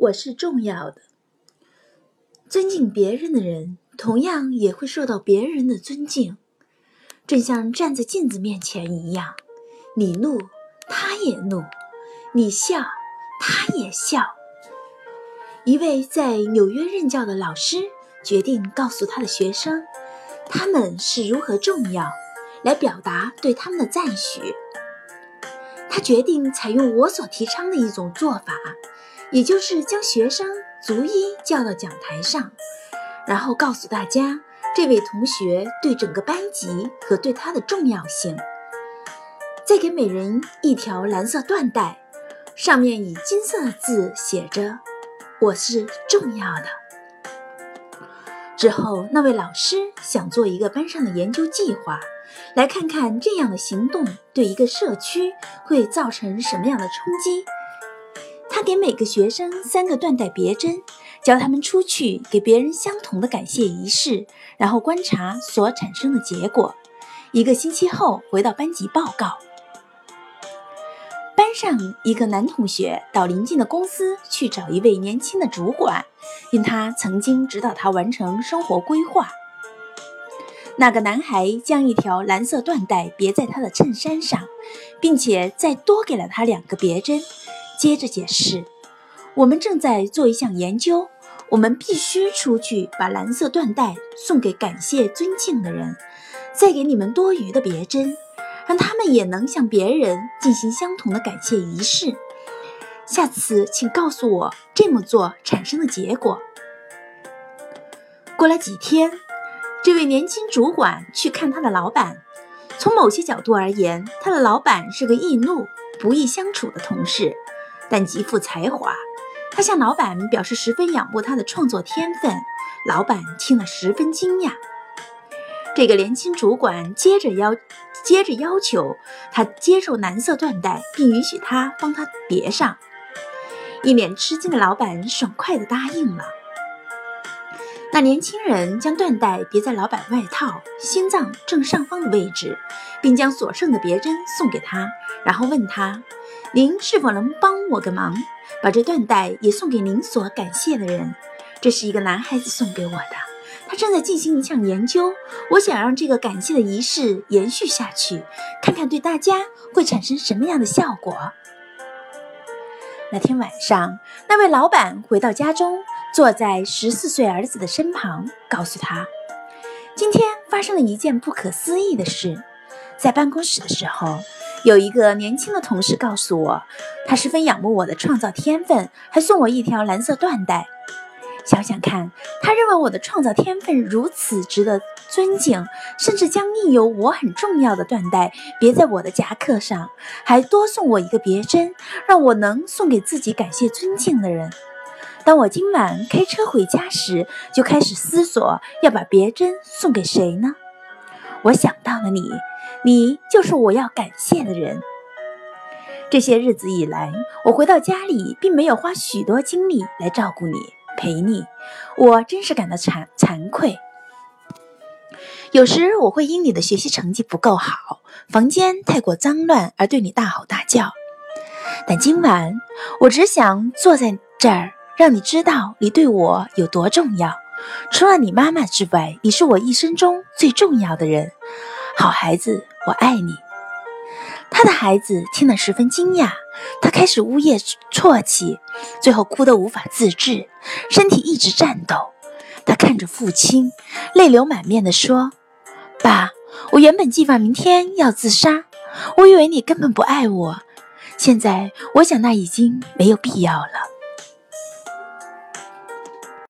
我是重要的。尊敬别人的人，同样也会受到别人的尊敬，正像站在镜子面前一样。你怒，他也怒；你笑，他也笑。一位在纽约任教的老师决定告诉他的学生，他们是如何重要，来表达对他们的赞许。他决定采用我所提倡的一种做法，也就是将学生逐一叫到讲台上，然后告诉大家这位同学对整个班级和对他的重要性。再给每人一条蓝色缎带，上面以金色的字写着“我是重要的”。之后，那位老师想做一个班上的研究计划。来看看这样的行动对一个社区会造成什么样的冲击。他给每个学生三个缎带别针，教他们出去给别人相同的感谢仪式，然后观察所产生的结果。一个星期后回到班级报告。班上一个男同学到邻近的公司去找一位年轻的主管，因他曾经指导他完成生活规划。那个男孩将一条蓝色缎带别在他的衬衫上，并且再多给了他两个别针。接着解释：“我们正在做一项研究，我们必须出去把蓝色缎带送给感谢尊敬的人，再给你们多余的别针，让他们也能向别人进行相同的感谢仪式。下次请告诉我这么做产生的结果。”过了几天。这位年轻主管去看他的老板。从某些角度而言，他的老板是个易怒、不易相处的同事，但极富才华。他向老板表示十分仰慕他的创作天分。老板听了十分惊讶。这个年轻主管接着要接着要求他接受蓝色缎带，并允许他帮他别上。一脸吃惊的老板爽快地答应了。那年轻人将缎带别在老板外套心脏正上方的位置，并将所剩的别针送给他，然后问他：“您是否能帮我个忙，把这缎带也送给您所感谢的人？这是一个男孩子送给我的，他正在进行一项研究，我想让这个感谢的仪式延续下去，看看对大家会产生什么样的效果。”那天晚上，那位老板回到家中。坐在十四岁儿子的身旁，告诉他，今天发生了一件不可思议的事。在办公室的时候，有一个年轻的同事告诉我，他十分仰慕我的创造天分，还送我一条蓝色缎带。想想看，他认为我的创造天分如此值得尊敬，甚至将印有我很重要的缎带别在我的夹克上，还多送我一个别针，让我能送给自己感谢尊敬的人。当我今晚开车回家时，就开始思索要把别针送给谁呢？我想到了你，你就是我要感谢的人。这些日子以来，我回到家里并没有花许多精力来照顾你、陪你，我真是感到惭惭愧。有时我会因你的学习成绩不够好，房间太过脏乱而对你大吼大叫，但今晚我只想坐在这儿。让你知道你对我有多重要。除了你妈妈之外，你是我一生中最重要的人。好孩子，我爱你。他的孩子听了十分惊讶，他开始呜咽啜泣，最后哭得无法自制，身体一直颤抖。他看着父亲，泪流满面地说：“爸，我原本计划明天要自杀，我以为你根本不爱我。现在我想那已经没有必要了。”